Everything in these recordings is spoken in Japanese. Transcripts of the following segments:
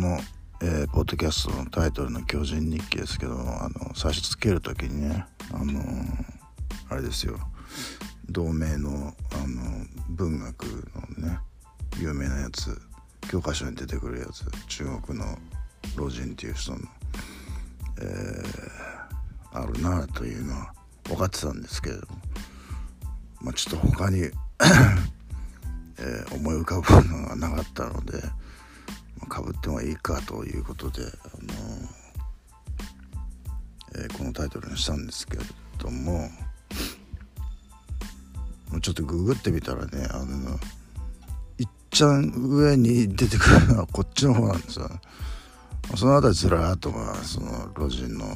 の、えー、ポッドキャストのタイトルの「巨人日記」ですけどあの最初つける時にねあの、あれですよ。同名のあの文学のね有名なやつ教科書に出てくるやつ中国の老人っていう人の、えー、あるなというのは分かってたんですけれども、まあ、ちょっと他に えー、思い浮かぶのがなかったのでかぶってもいいかということで、あのえー、このタイトルにしたんですけれどもちょっとググってみたらねあのいっちゃん上に出てくるのはこっちの方なんですよ。その辺りずらっとまあその老人の、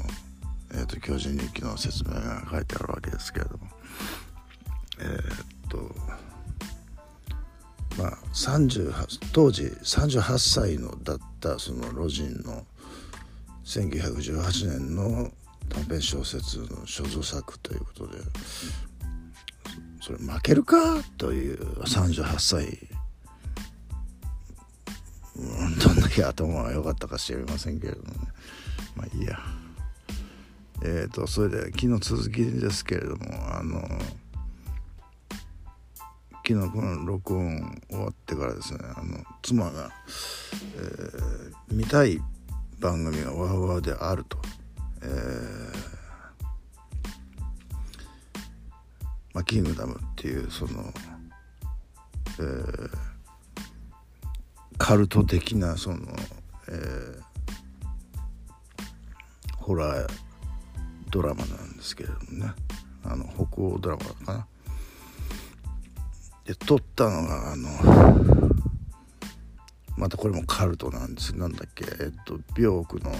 えーと、巨人日記の説明が書いてあるわけですけれどもえー、まあ、当時38歳のだったその老人の1918年の短編小説の所蔵作ということでそれ負けるかという38歳どんだけ頭が良かったか知りませんけれどもね。まあいいや。えっ、ー、とそれで昨日続きですけれどもあの昨日この録音終わってからですねあの妻が、えー、見たい番組がワーワーであると、えーまあ、キングダムっていうその、えー、カルト的なその、えー、ホラードラマなんですけれどもね。あの北欧ドラマかな。で撮ったのがあのまたこれもカルトなんです。なんだっけえっと病区の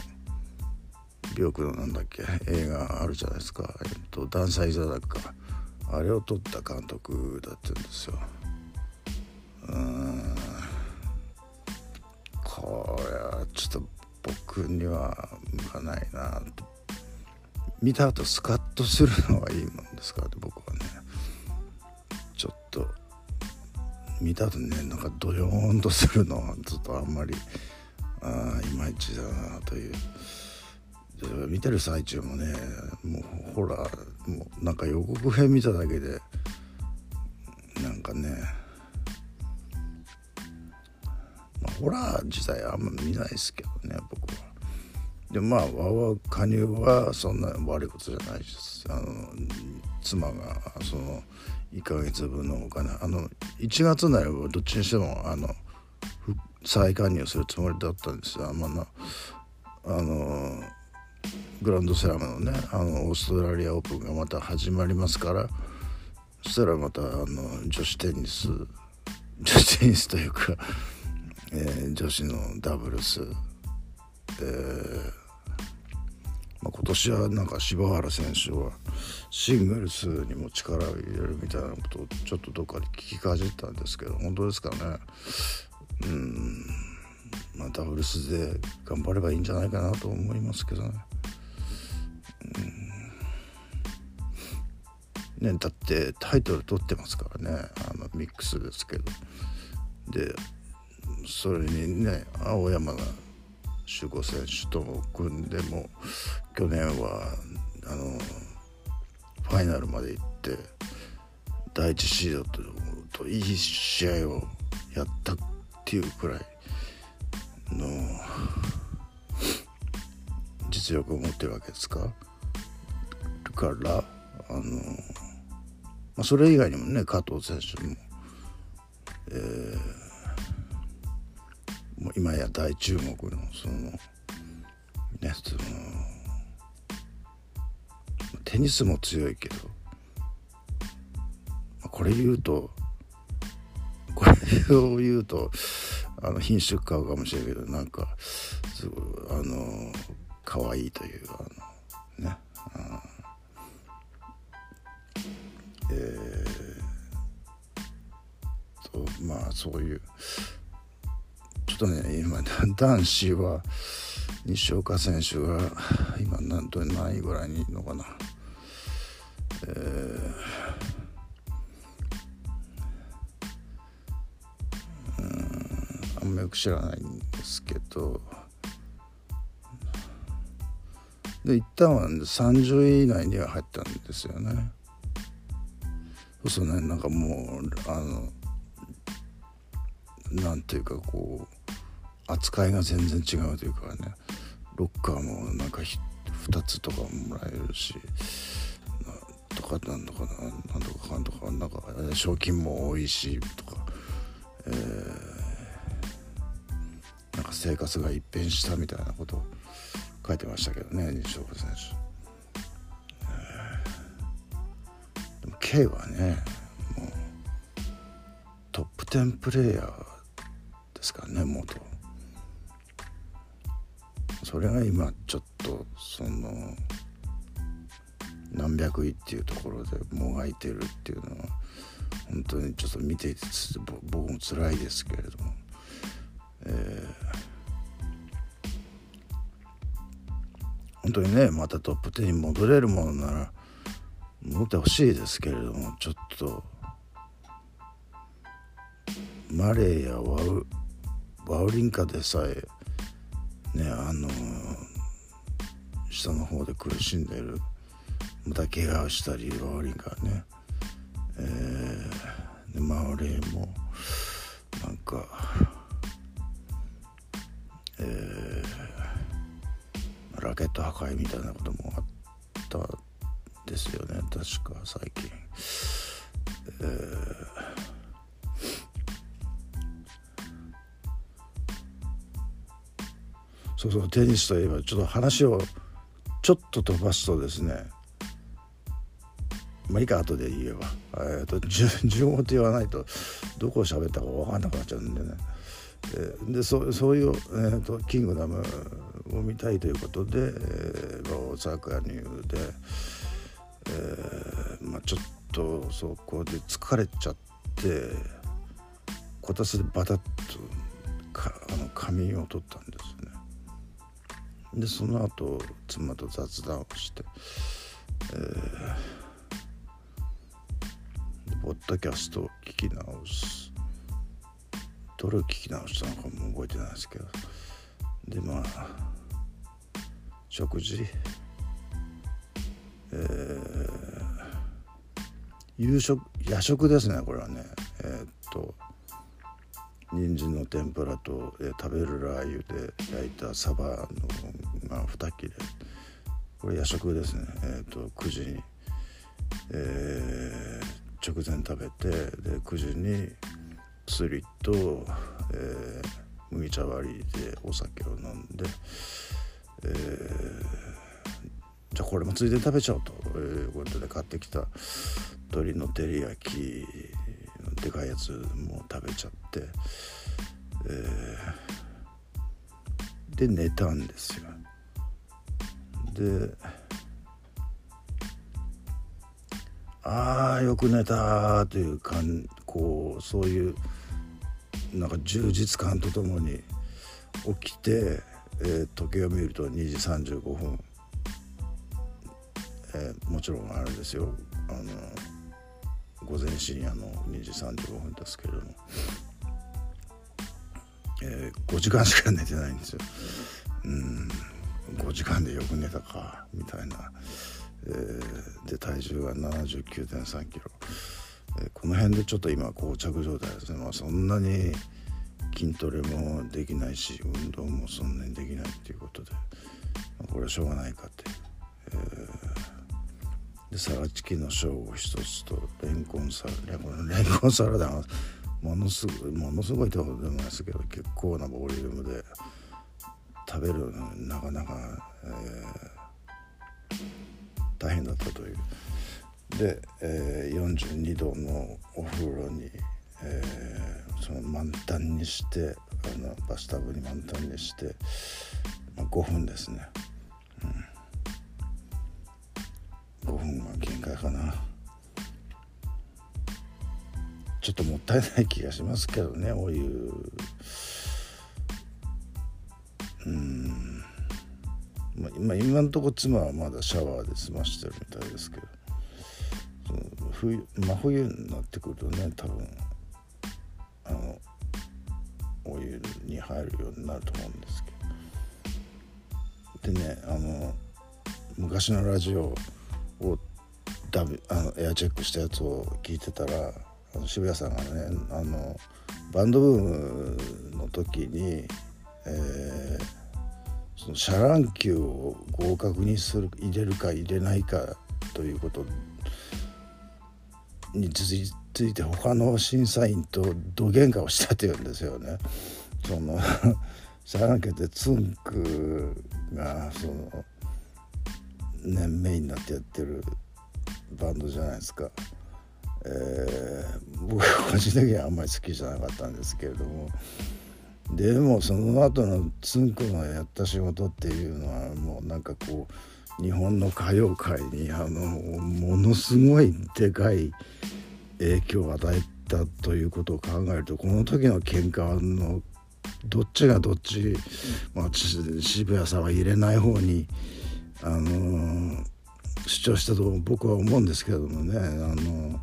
病区のなんだっけ映画あるじゃないですか。えっとダンサイザーだか。あれを撮った監督だったんですよ。うん。これはちょっと僕には向かないな見た後スカッとするのはいいもんですから僕はね。ちょっと見た後ねなんかドヨーンとするのはちょっとあんまりあいまいちだなという見てる最中もねもうホラーもうなんか予告編見ただけでなんかね、まあ、ホラー自体あんま見ないですけどね僕は。でまあわわ加入はそんな悪いことじゃないですあの妻がその1ヶ月分のお金。あの1月になればどっちにしてもあの再加入するつもりだったんですよ、まあな、あのグランドスラムのねあのオーストラリアオープンがまた始まりますからそしたらまたあの女子テニス女子テニスというか、えー、女子のダブルス、えーまあ、今年はなんか柴原選手はシングルスにも力を入れるみたいなことをちょっとどっかで聞きかじったんですけど本当ですかね。うん。まあダブルスで頑張ればいいんじゃないかなと思いますけどね。ねだってタイトル取ってますからね。あのミックスですけど。でそれにね青山が守護選手とも組んでも去年はあのファイナルまで行って第一シードとといい試合をやったっていうくらいの実力を持ってるわけですか？からあの、まあ、それ以外にもね加藤選手も、えーもう今や大注目のそのねそのテニスも強いけどこれ言うとこれを言うとあの品種買うかもしれないけどなんかすごいあの可愛いというあのねあえー、とまあそういうちょっとね今男子は西岡選手が今何と何位ぐらいにいるのかなえーあんまんまよく知らないんですけどで一旦は30位以内には入ったんですよね。そうすねなんかもうあのなんていうかこう扱いが全然違うというかねロッカーもなんか2つとかもらえるしとかなんとかなんとかかんとかなんか賞金も多いしとか、えー、なんか生活が一変したみたいなことを書いてましたけどね西岡選手、でも K はねもうトップ10プレーヤーですからね元。それが今ちょっとその何百位っていうところでもがいてるっていうのは本当にちょっと見ていて僕も辛いですけれども、えー、本当にねまたトップ10に戻れるものなら戻ってほしいですけれどもちょっとマレーやワウワウリンカでさえねあの下の方で苦しんでるまた怪我をしたりワーリンがねえー、でまあ俺もなんかえー、ラケット破壊みたいなこともあったですよね確か最近。えーそうそうテニスといえばちょっと話をちょっと飛ばすとですねまあいいか後で言えば、えーと、順語 って言わないとどこを喋ったか分かんなくなっちゃうんでね、えー、でそそういう、えーと、キングダムを見たいということで、えー、大阪入で、えーまあ、ちょっとそこで疲れちゃってこたつでバタッとかあの仮眠を取ったんです。でその後妻と雑談をして、えー、ポッドキャストを聞き直す。どれを聞き直したのかも覚えてないですけど。でまあ食事。えー、夕食夜食ですねこれはね。えー、っと人参の天ぷらと、えー、食べるラー油で焼いたサバのが2切れ。これ夜食ですね。えっ、ー、と9時に、えー、直前食べてで9時に薬と、えー、麦茶割りでお酒を飲んで、えー、じゃあこれもついでに食べちゃおうと。いうことで買ってきた鶏の照り焼きでかいやつも食べちゃって、えー、で寝たんですよでああよく寝たというかんこうそういうなんか充実感とともに起きて、えー、時計を見ると2時35分、えー、もちろんあれですよ。あの午前深夜の2時35分ですけれども、えー、5時間しか寝てないんですよ。うん。5時間でよく寝たかみたいな、えー、で体重が7 9 3キロ、えー、この辺でちょっと今膠着状態ですね、まあ、そんなに筋トレもできないし運動もそんなにできないっていうことで、まあ、これはしょうがないかってえー、でサラチキのショーを一つとレンコンサラレンコンサラダがものすごいものすごいってことでもないですけど結構なボリュームで。食べるなかなか、えー、大変だったという。で、えー、42度のお風呂に、えー、その満タンにしてあのバスタブに満タンにして、まあ、5分ですね、うん、5分は限界かな。ちょっともったいない気がしますけどねお湯。うん。まあ、今今のところ妻はまだシャワーで済ましてるみたいですけど冬真冬になってくるとね多分あのお湯に入るようになると思うんですけど。でねあの昔のラジオをダビあのエアチェックしたやつを聞いてたらあの渋谷さんがねあのバンドブームの時に、えー、そのシャラン級を合格にする入れるか入れないかということについて他の審査員とどげんかをしたっていうんですよね。その シャラン級ってツンクがそのねメインになってやってるバンドじゃないですか。えー、僕は個人的にはあんまり好きじゃなかったんですけれどもでもその後のつんくのやった仕事っていうのはもうなんかこう日本の歌謡界にあのものすごいでかい影響を与えたということを考えるとこの時の喧嘩のどっちがどっち、まあ、渋谷さんは入れない方にあの主張したと僕は思うんですけどもねあの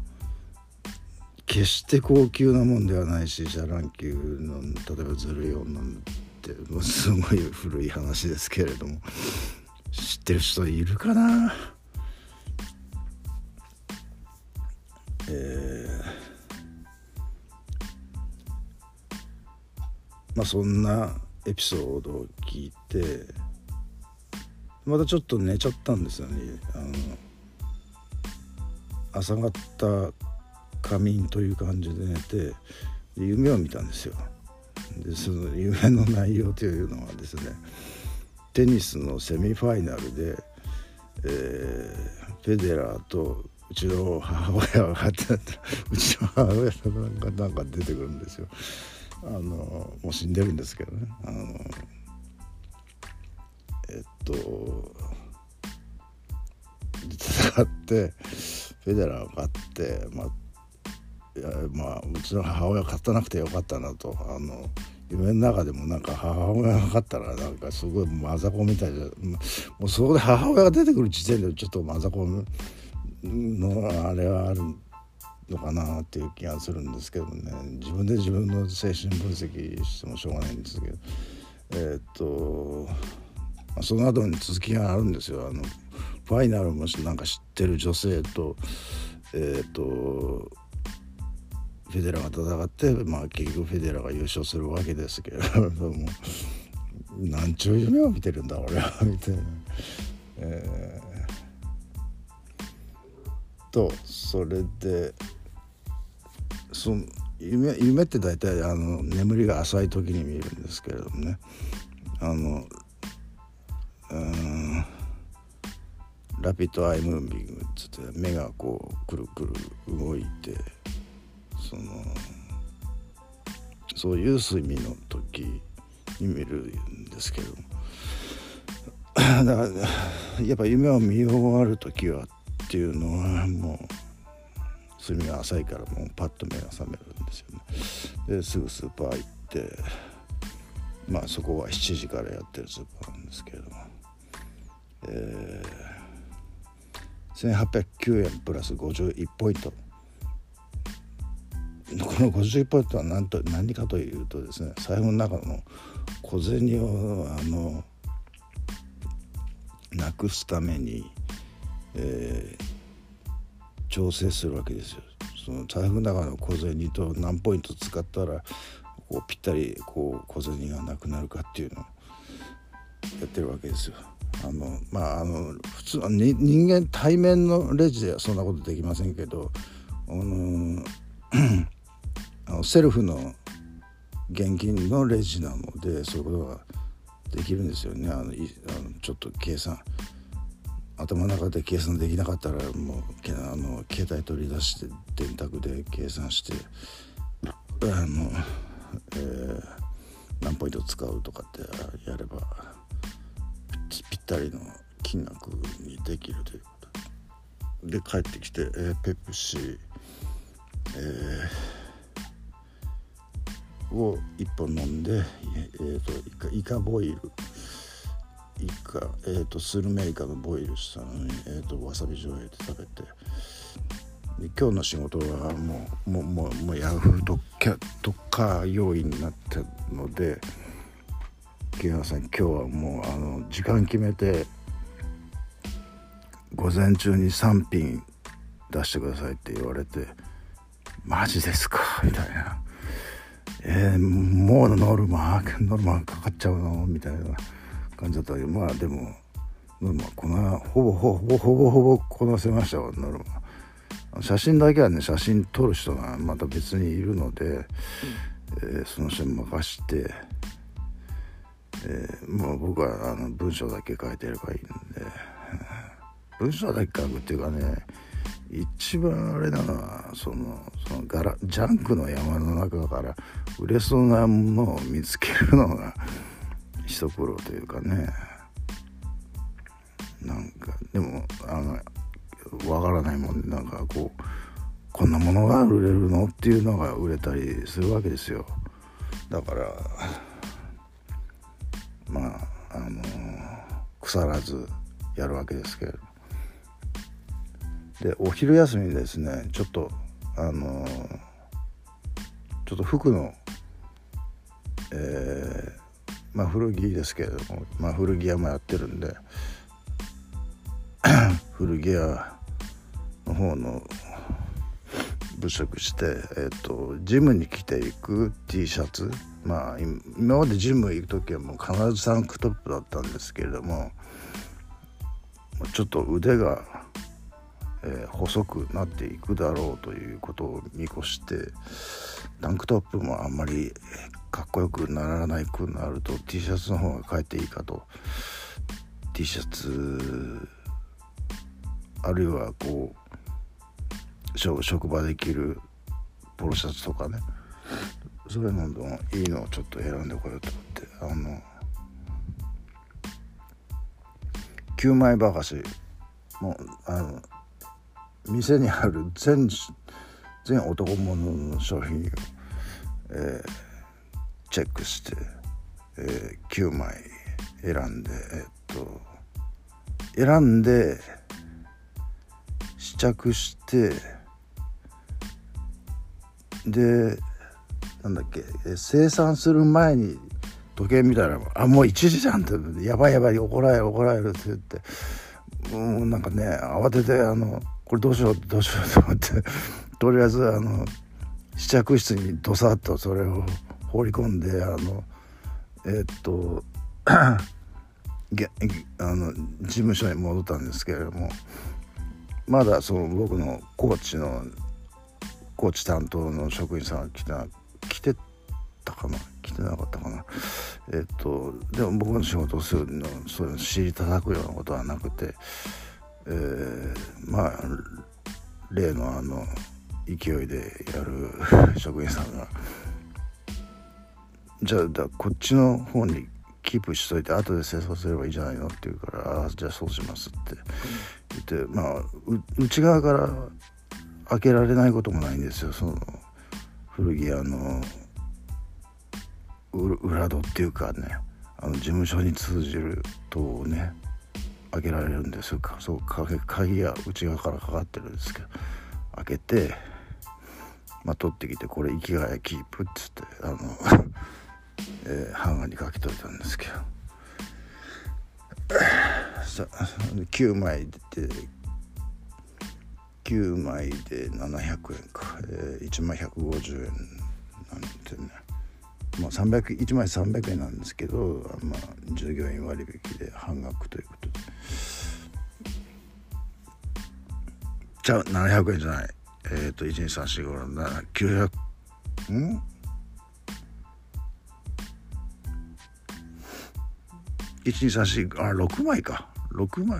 決して高級なもんではないしシャラン級の例えばずるい女ってすごい古い話ですけれども知ってる人いるかな？えー、まあそんなエピソードを聞いてまたちょっと寝ちゃったんですよね。あの朝方仮眠という感じで寝て夢を見たんですよ。でその夢の内容というのはですねテニスのセミファイナルで、えー、フェデラーとうちの母親が勝ってうちの母親がなんか出てくるんですよ。あのもう死んでるんですけどね。あのえっと戦ってフェデラーが勝って、まあ、いやまあうちの母親勝たなくてよかったなと。あの夢の中でもなんか母親が勝ったらなんかすごいマザコンみたいでもうそこで母親が出てくる時点でちょっとマザコンのあれはあるのかなっていう気がするんですけどね。自分で自分の精神分析してもしょうがないんですけど。えー、っとまあその後に続きがあるんですよ。あのファイナルもなんか知ってる女性とえー、っとフェデラーが戦って、まあ、結局フェデラーが優勝するわけですけれどもなんちゅう夢を見てるんだ俺はみたいな。えー、とそれでその夢夢って大体あの眠りが浅い時に見えるんですけれどもねあのうんラピッドアイムービングっつって目がこうくるくる動いてそのそういう睡眠の時に見るんですけど。だからやっぱ夢を見終わる時はっていうのはもう睡眠が浅いからもうパッと目が覚めるんですよね。ですぐスーパー行ってまあそこは7時からやってるスーパーなんですけど。も、えー、1809円プラス51ポイント。この51ポイントは何と何かというとですね財布の中の小銭をあのなくすために、えー、調整するわけですよ。その財布の中の小銭と何ポイント使ったらこうぴったりこう小銭がなくなるかっていうのをやってるわけですよ。あのまああの普通に人間対面のレジではそんなことできませんけどあのあのセルフの現金のレジなのでそういうことができるんですよね。あのちょっと計算頭の中で計算できなかったらもうあの携帯取り出して電卓で計算してあの、えー、何ポイント使うとかってやればぴったりの金額にできるということ。で帰ってきて、えー、ペプシー、えーを1本飲んで、えーと、イカイカボイル。イカ、えーと、スルメイカのボイルしたのに、えーと、わさび醤油で食べて。で今日の仕事はもうもうもうもうヤフー特特化要員になったので木原さん今日はもうあの時間決めて午前中に3品出してくださいって言われてマジですか？みたいな。えー、もうノルマノルマかかっちゃうのみたいな感じだったけどまあでもノルマこのほぼほぼほぼほぼこなせましたわノルマ写真だけはね写真撮る人がまた別にいるので、うん、えー、その人に任して、えー、もう僕はあの文章だけ書いてればいいんで文章だけ書くっていうかね一番あれなのはそのそのガラジャンクの山の中から売れそうなものを見つけるのが一苦労というかね。なんかでもあのわからないもんでなんかこうこんなものが売れるのっていうのが売れたりするわけですよ。だからまああの腐らずやるわけですけれどでお昼休みですね。ちょっとあのちょっと服のえー、まあ古着ですけれども、まあ、古着屋もやってるんで 古着屋の方の物色して、えーと、ジムに着ていく T シャツ。まあ今までジム行く時はもう必ずタンクトップだったんですけれどもちょっと腕がえー、細くなっていくだろうということを見越してタンクトップもあんまりかっこよくならないくなると T シャツの方がかえっていいかと。T シャツあるいはこう職場で着るポロシャツとかね。そういうののいいのをちょっと選んでこようと思ってあの9枚ばかしもうあの店にある全全男物の商品を、えー、チェックして、えー、9枚選んでえ、っと選んで試着してでなんだっけ生産する前に時計見たら「あもう1時じゃん」って「やばいやばい怒られる怒られる」って言ってもうなんかね慌ててあのこれどうしようどうしようと思って。とりあえずあの試着室にどさっとそれを放り込んであのえー、っとあの事務所に戻ったんですけれどもまだその僕のコーチのコーチ担当の職員さんが来て来てたかな？来てなかったかな？えっとでも僕の仕事をするのそういうの尻叩くようなことはなくてえー、まあ例のあの勢いでやる 職員さんがじゃあだこっちの方にキープしといて後で清掃すればいいじゃないのって言うから「あじゃあそうします」って。言ってまあ内側から開けられないこともないんですよ。その古着屋の裏戸っていうかねあの事務所に通じる戸をね。開けられるんですか？そう鍵が内側からかかってるんですけど開けて、まあ、取ってきてこれ生きがいキープっつってあの、えー、ハンガーにかけといたんですけど。さ9枚で9枚で700円か、えー、1枚150円なんてね。まあ、300 1枚300円なんですけど、まあ、従業員割引で半額ということで。じゃあ700円じゃない。えっ、ー、と1234567 900ん？1234あ6枚か。6枚。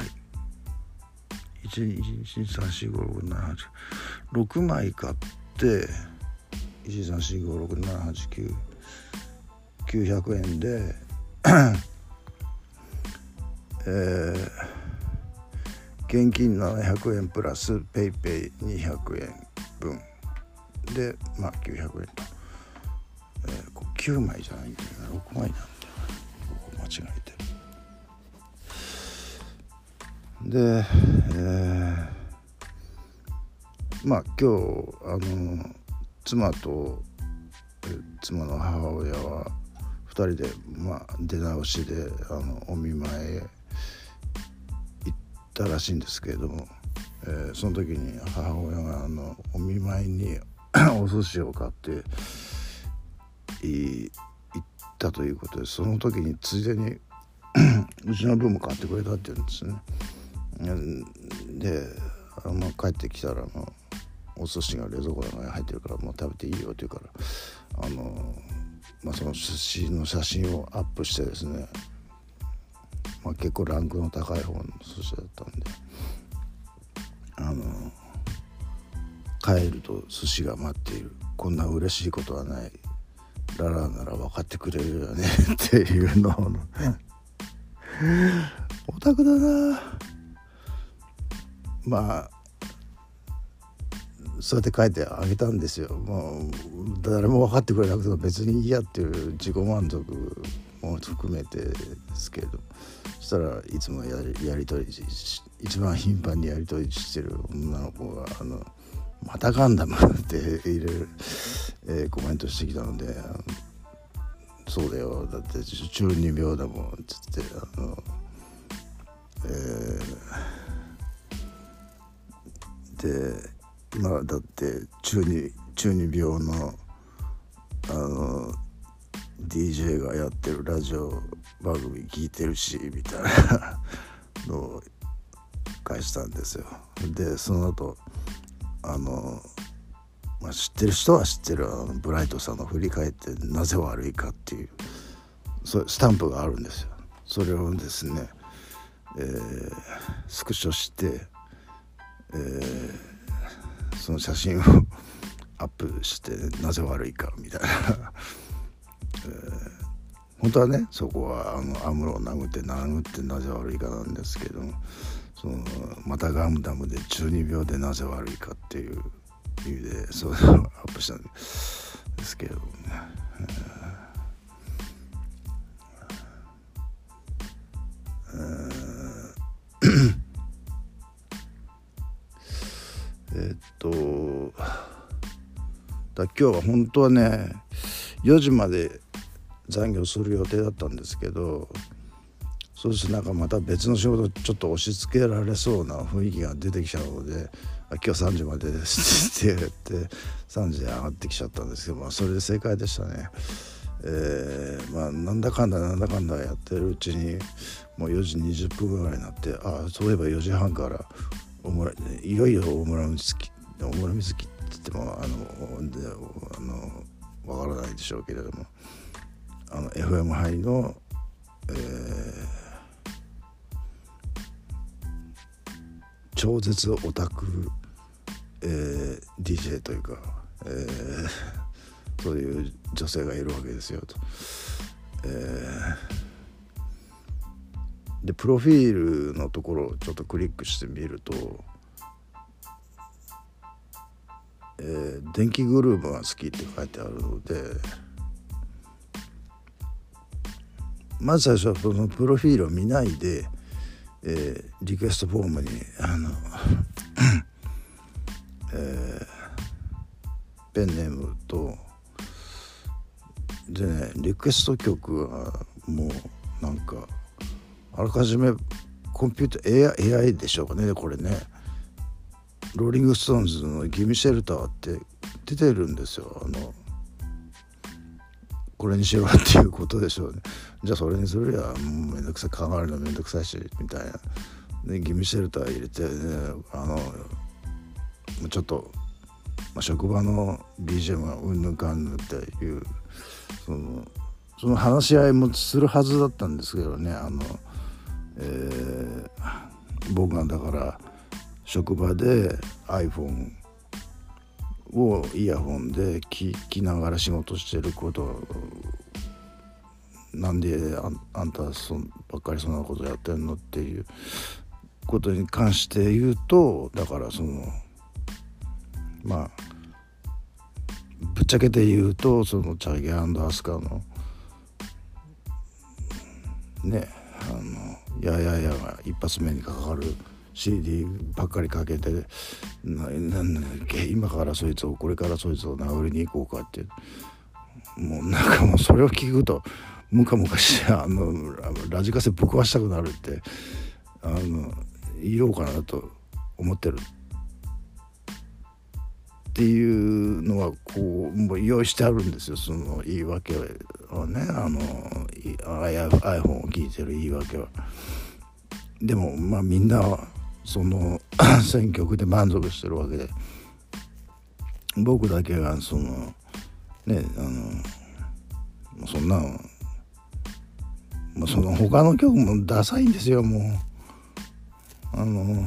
123456789枚買って123456789 900円でえー、現金700円プラス PayPay200 円分でまあ900円と、えー、9枚じゃないんだよな。6枚なんだよここ間違えてで、えー、まあ今日あの妻と妻の母親は2人で、まあ、出直しであのお見舞いへ行ったらしいんですけれども、えー、その時に母親があのお見舞いに お寿司を買って行ったということでその時についでに うちの分も買ってくれたって言うんですね。であの帰ってきたらもうお寿司が冷蔵庫の中に入ってるからもう食べていいよって言うからあの、まあ、その寿司の写真をアップしてですね、まあ、結構ランクの高い方の寿司だったんであの帰ると寿司が待っている。こんな嬉しいことはない。ララなら分かってくれるよね っていうのを。オタクだな。まあそうやって書いてあげたんですよ。もう誰も分かってくれなくても別にいいやっていう自己満足も含めてですけど。そしたらいつもやりやり取り一番頻繁にやり取りしてる女の子が「あのまたガンダム」って入れる、えー、コメントしてきたので「そうだよだって中二病だもん」っつってあのえー、で今だって中二中二病のあの DJ がやってるラジオ番組聞いてるしみたいなのを返したんですよ。でその後あの、まあ、知ってる人は知ってるあのブライトさんの振り返ってなぜ悪いかっていうそスタンプがあるんですよ。それをですね、えー、スクショして、えー、その写真を アップしてなぜ悪いかみたいな、えー、本当はねそこはあのアムロを殴って殴ってなぜ悪いかなんですけどそのまたガンダムで中二病でなぜ悪いかっていう意味でそうアップしたんですけどね。ええっとだ今日は本当はね4時まで残業する予定だったんですけどそうするとなんかまた別の仕事ちょっと押し付けられそうな雰囲気が出てきちゃうので「今日3時までです」って言って3時で上がってきちゃったんですけど、まあ、それで正解でしたね。えー、まあなんだかんだなんだかんだやってるうちにもう4時20分ぐらいになってああそういえば4時半からおもらいよいよ大村瑞月大村瑞月って言ってもあのであのわからないでしょうけれどもあの FM 杯の、えー、超絶オタク、えー、DJ というか、えー、そういう女性がいるわけですよと。えー、でプロフィールのところをちょっとクリックしてみるとえー、電気グルーヴが好きって書いてあるのでまず最初はそのプロフィールを見ないで、えー、リクエストフォームにあの えー、ペンネームとでねリクエスト曲はもうなんかあらかじめコンピューター AI, AI でしょうかね。これね。ローリング・ストーンズの「ギミシェルター」って出てるんですよ。あのこれにしろっていうことでしょうね。じゃあそれにするやもうめんどくさい。考えるのめんどくさいしみたいな。でギミシェルター入れて、ね、あのちょっと、まあ、職場の BGM がうんぬんかんぬんっていうそのその話し合いもするはずだったんですけどね。あの、えー、僕がだから職場で iPhone をイヤホンで聞きながら仕事してることなんであんたそばっかりそんなことやってんのっていうことに関して言うとだからそのまあぶっちゃけて言うとそのチャゲアスカのねあのやややが一発目にかかる CD ばっかりかけてななん今からそいつをこれからそいつを殴りに行こうかってもうなんかもうそれを聞くとムカムカしてあのラジカセぶっ壊したくなるってあの言おうかなと思ってる。っていうのはこうもう用意してあるんですよ。その言い訳はね。あの iPhone を聞いてる言い訳は。でもまあみんなその 選曲で満足してるわけで。僕だけがそのねあのそんなもうその他の曲もダサいんですよもう。あの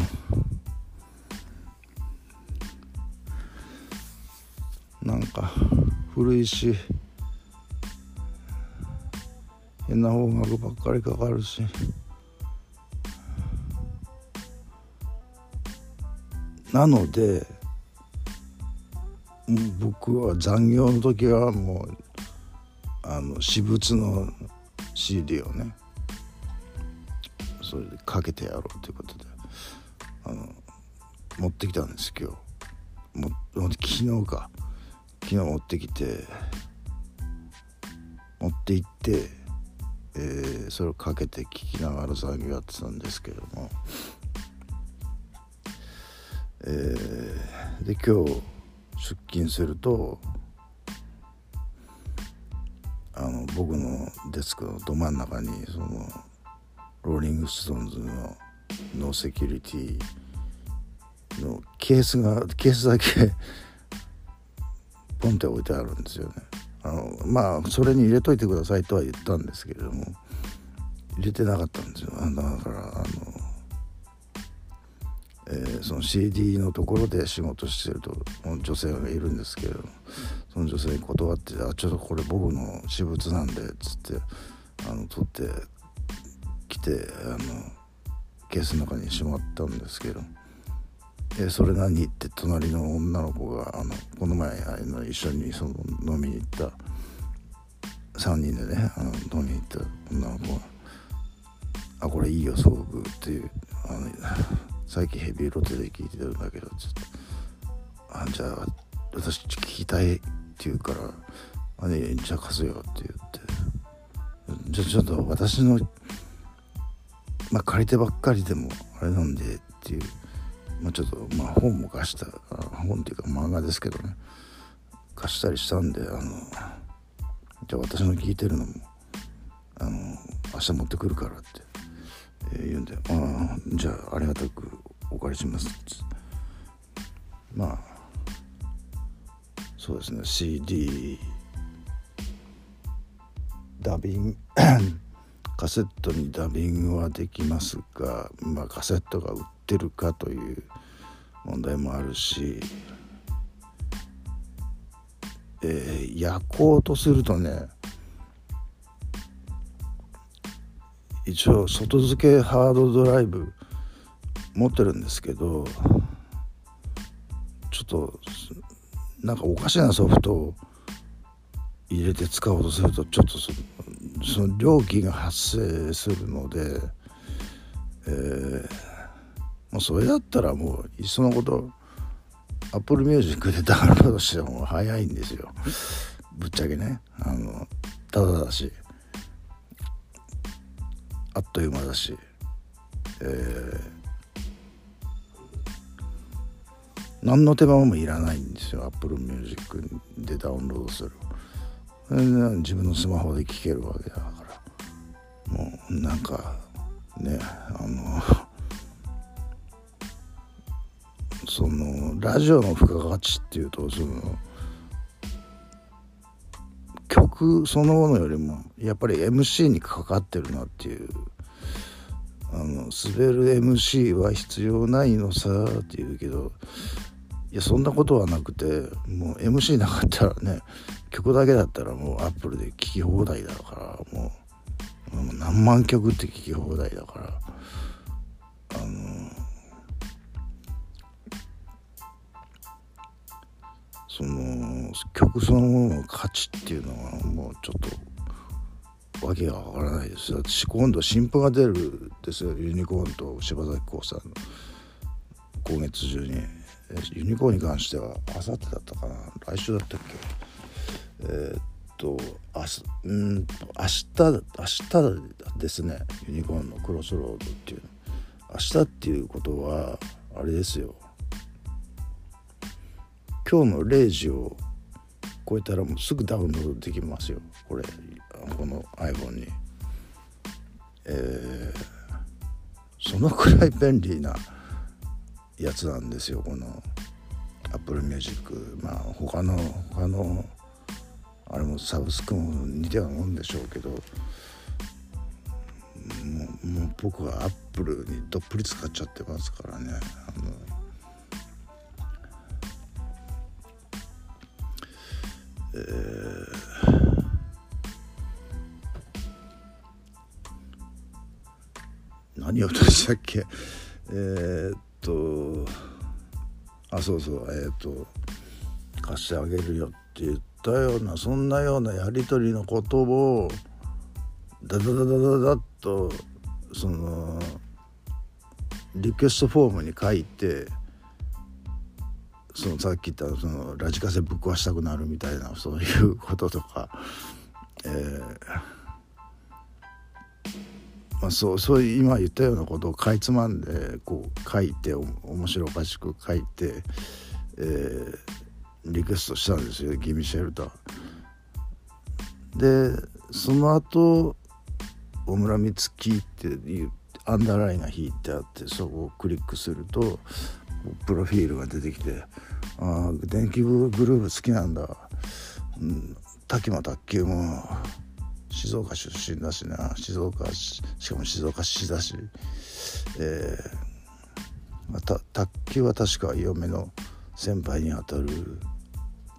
か古いし変な音楽ばっかりかかるし。なので僕は残業の時はもうあの私物の CD をねそれでかけてやろうということであの持ってきたんです今日。も昨日か。昨日持ってきて持って行って、えー、それをかけて聞きながら作業やってたんですけども、えー、で今日出勤するとあの僕のデスクのど真ん中にそのローリング・ストーンズのノーセキュリティのケースがケースだけポンって置いてあるんですよね。あのまあそれに入れといてくださいとは言ったんですけれども入れてなかったんですよだからあのえー、その CD のところで仕事してると女性がいるんですけれどもその女性に断って「あちょっとこれ僕の私物なんで」っつってあの取ってきてあのケースの中にしまったんですけど「えそれ何?」って隣の女の子があのこの前あの一緒にその飲みに行った3人でねあの飲みに行った女の子が「あこれいいよすごく」っていうあの 最近ヘビーロテで聞いてるんだけどちょっとあじゃあ私聞きたいって言うから「あねじゃあ貸すよ」って言ってじゃあちょっと私のまあ借りてばっかりでもあれなんでっていうまあちょっとまあ本も貸した本っていうか漫画ですけどね。貸したりしたんであのじゃあ私の聞いてるのもあの明日持ってくるからってえ言うんで「ああじゃあありがたくお借りします」って。まあそうですね。CD ダビングカセットにダビングはできますが、まあ、カセットが売ってるかという問題もあるし、えー、焼こうとするとね一応外付けハードドライブ持ってるんですけどちょっとなんかおかしなソフトを入れて使おうとするとちょっとその料金が発生するので、えー、もうそれだったらもういっそのこと Apple Music でダウンロードしても早いんですよ。ぶっちゃけね。あのただだし。あっという間だし、えー、何の手間もいらないんですよ。Apple Music でダウンロードする。自分のスマホで聴けるわけだから。もうなんかねあのそのラジオの付加価値っていうとその曲そのものよりもやっぱり MC にかかってるなっていうあの滑る MC は必要ないのさって言うけどいやそんなことはなくてもう MC なかったらね曲だけだったらもうアップルで聴き放題だからもう何万曲って聴き放題だからあのその曲そのものの価値っていうのはもうちょっとわけがわからないです。私今度新譜が出るですよ。ユニコーンと柴咲コウさんの今月中に。ユニコーンに関してはあさってだったかな。来週だったっけ。えー、っと明日うん明日明日ですね。ユニコーンのクロスロードっていう明日っていうことはあれですよ。今日の0時を超えたらもうすぐダウンロードできますよ。これこの iPhone に。えー、そのくらい便利なやつなんですよこの Apple Music まあ他の他のあれもサブスクも似たようなもんでしょうけどもうもう僕はアップルにどっぷり使っちゃってますからね。あのえー、何を出したっけ？えー、っとあそうそうえー、と貸してあげるよって言ったようなそんなようなやり取りのことをダダダダダダッとそのリクエストフォームに書いてそのさっき言ったそのラジカセぶっ壊したくなるみたいなそういうこととか、えー、そうそういう今言ったようなことをかいつまんでこう書いて面白おかしく書いて、えー、リクエストしたんですよギミシェルターでその後小村光樹っていうアンダーラインが引いてあってそこをクリックするとプロフィールが出てきて「ああ電気グループ好きなんだ」うん、滝間卓球も静岡出身だしな静岡しかも静岡市だし、えーまた卓球は確か嫁の先輩にあたる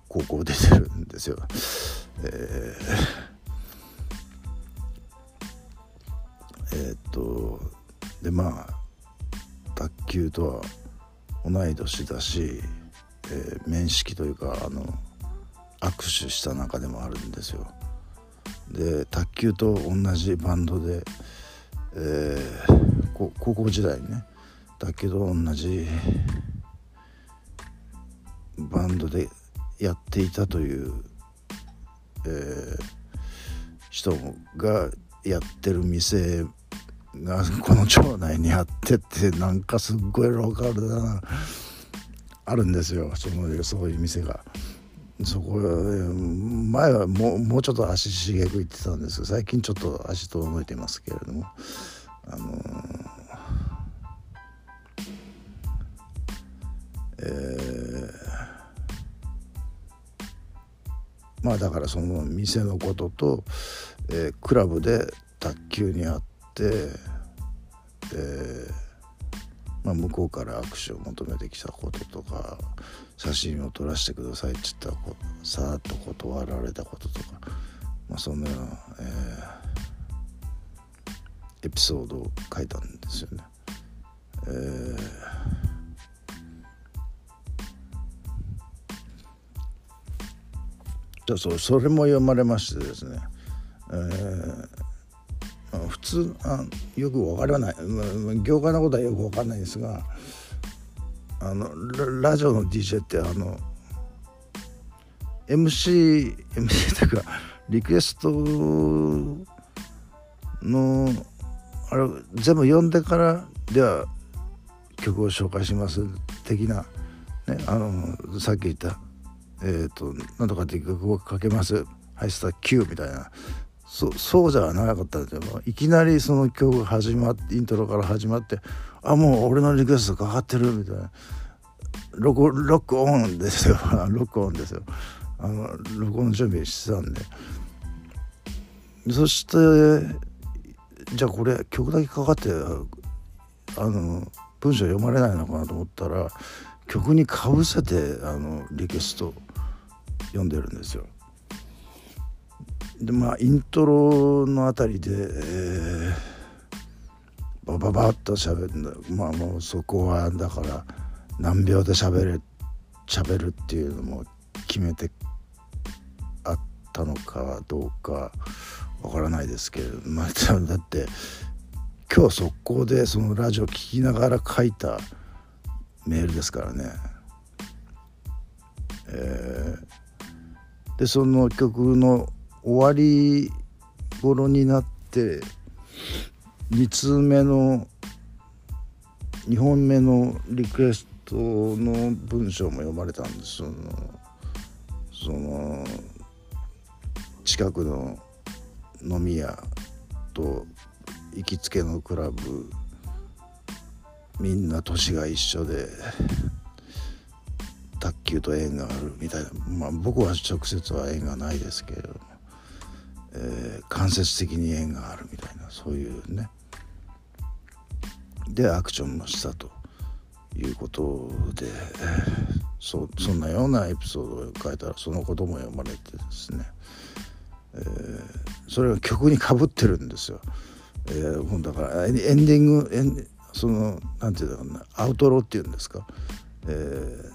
高校出てるんですよ。えー、えー、っとでまあ卓球とは同い年だし、えー、面識というかあの握手した中でもあるんですよ。で卓球と同じバンドで、えー、高校時代ね卓球と同じバンドでやっていたという、えー、人がやってる店がこの町内にあってってなんかすっごいローカルだなあるんですよそのそういう店が。そこ前はもうもうちょっと足しげく行ってたんですけど最近ちょっと足遠のいてますけれども。あのー、えーまあだからその店のことと、えー、クラブで卓球にあって、えーまあ、向こうから握手を求めてきたこととか写真を撮らせてくださいって言ったらさーっと断られたこととか、まあ、そんなような、えー、エピソードを書いたんですよね。えーじゃそそれも読まれましてですね、えー、普通あよく分からない、業界のことはよく分かんないですがあのラジオの DJ ってあの MC MC というかリクエストのあれ全部読んでからでは曲を紹介します的な、ね、あのさっき言ったえ、ー、となんとかって曲をかけます。はいスター Q みたいな。そそうじゃなかったでいきなりその曲が始まってイントロから始まってあもう俺のリクエストかかってるみたいな。ロックロックオンですよ。ロックオンですよ。あの録音準備してたんで。そしてじゃあこれ曲だけかかってあの文章読まれないのかなと思ったら曲にかぶせてあのリクエスト読んでるんですよ。でまあイントロのあたりで、えー、バババッと喋るまあもうそこはだから何秒で喋れ喋るっていうのも決めてあったのかどうかわからないですけど、まあ、だって今日速攻でそのラジオ聴きながら書いたメールですからね。えー、でその曲の終わり頃になって2通目の2本目のリクエストの文章も読まれたんです。その近くの飲み屋と行きつけのクラブ。みんな年が一緒で卓球と縁があるみたいな。まあ僕は直接は縁がないですけれども、えー、間接的に縁があるみたいなそういうね。でアクションもしたということでそそんなようなエピソードを書いたらそのことも読まれてですね、えー、それが曲にかぶってるんですよ。えー、だからエンディングエンそのなんていうのかなアウトローっていうんですか、えー、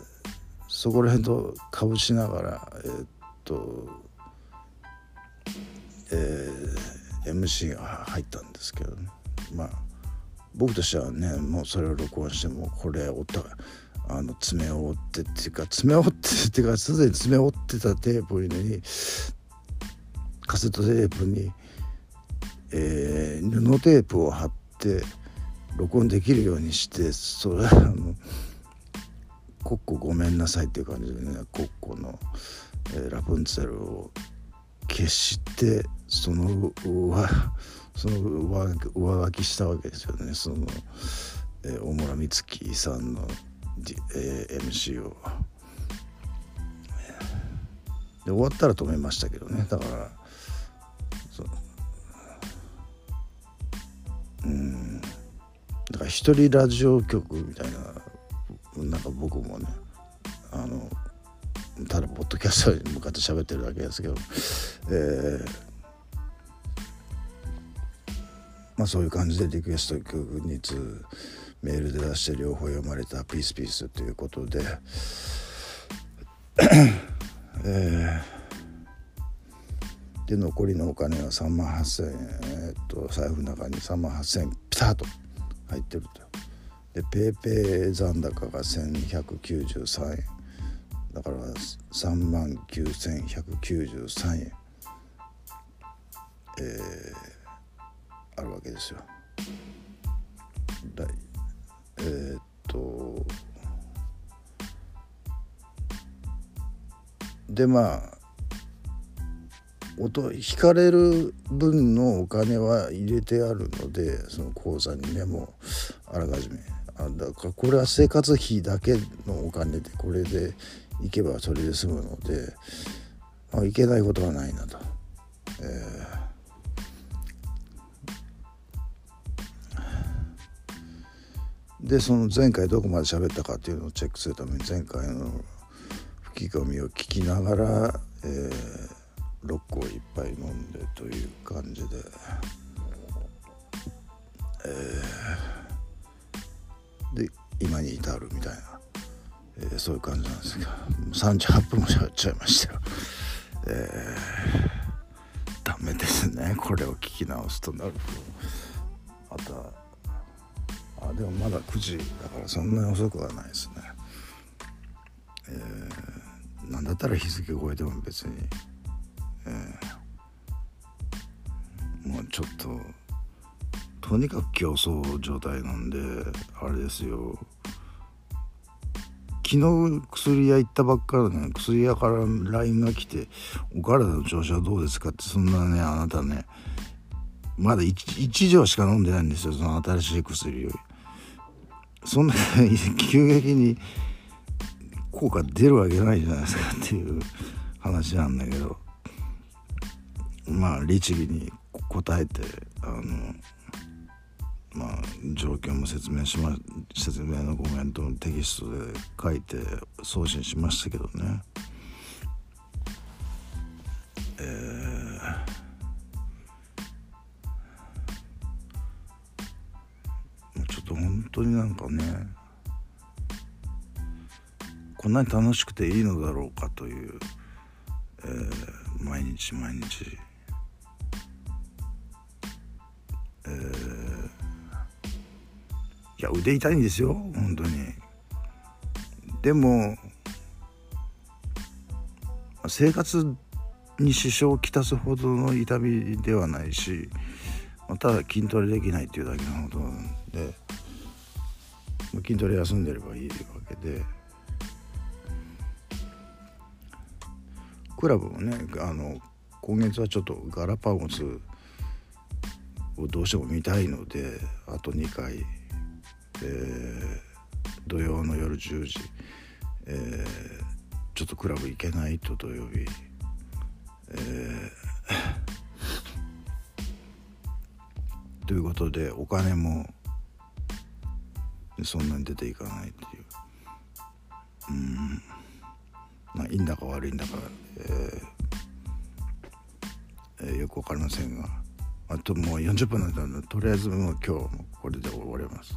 そこら辺とかぶしながらえー、っと、えー、MC が入ったんですけどね。まあ僕としてはねもうそれを録音してもこれ折ったあの爪を折ってっていうか爪を折ってっていうかすでに爪を折ってたテープにカセットテープに、えー、布テープを貼って録音できるようにしてそれあの「コッコごめんなさい」っていう感じでねコッコの、えー、ラプンツェルを消してその上その上上書きしたわけですよね。その、えー、大村美月さんの、えー、MC を。で終わったら止めましたけどね。だからうん。だから一人ラジオ局みたいななんか僕もねあのただポッドキャストに向かって喋ってるだけですけど、えー、まあそういう感じでリクエスト曲2通メールで出して両方読まれた「ピースピース」ということでえー、で残りのお金は3万8,000円、えー、と財布の中に3万8,000円ピタッと入ってると。でペイペイ残高が1193円だから3万9193円えー、あるわけですよ。えー、っとでまあ音引かれる分のお金は入れてあるのでその口座にねもうあらかじめあだからこれは生活費だけのお金でこれで行けばそれで済むので、まあ、いけないことはないなと。えー、でその前回どこまで喋ったかっていうのをチェックするために前回の吹き込みを聞きながら、えー6個いっぱい飲んでという感じで、えー、で今に至るみたいな、えー、そういう感じなんですが38分も喋っちゃいましたよ。えー、ダメですね。これを聞き直すとなると。またあでもまだ9時だからそんなに遅くはないですね。えー、なんだったら日付超えても別にえー、もうちょっととにかく競争状態なんであれですよ昨日薬屋行ったばっかりね薬屋から LINE が来て「お体の調子はどうですか?」ってそんなねあなたねまだ 1, 1錠しか飲んでないんですよその新しい薬よりそんな 急激に効果出るわけないじゃないですかっていう話なんだけど。まあ律儀に答えてあのまあ状況も説明しま説明のコメントのテキストで書いて送信しましたけどね。当になんかねこんなに楽しくていいのだろうかという、えー、毎日毎日。えー、いや腕痛いんですよ本当に。でも生活に支障をきたすほどの痛みではないし、ま、た筋トレできないっていうだけのことなんで、筋トレ休んでればいいわけでクラブもねあの今月はちょっとガラパゴスをどうしても見たいのであと2回、えー、土曜の夜10時、えー、ちょっとクラブ行けないと土曜日、えー、ということでお金もでそんなに出ていかないっていう。うん。まあいいんだか悪いんだか、えーえー、よく分かりませんが。あともう40分なんでとりあえずもう今日これで終わります。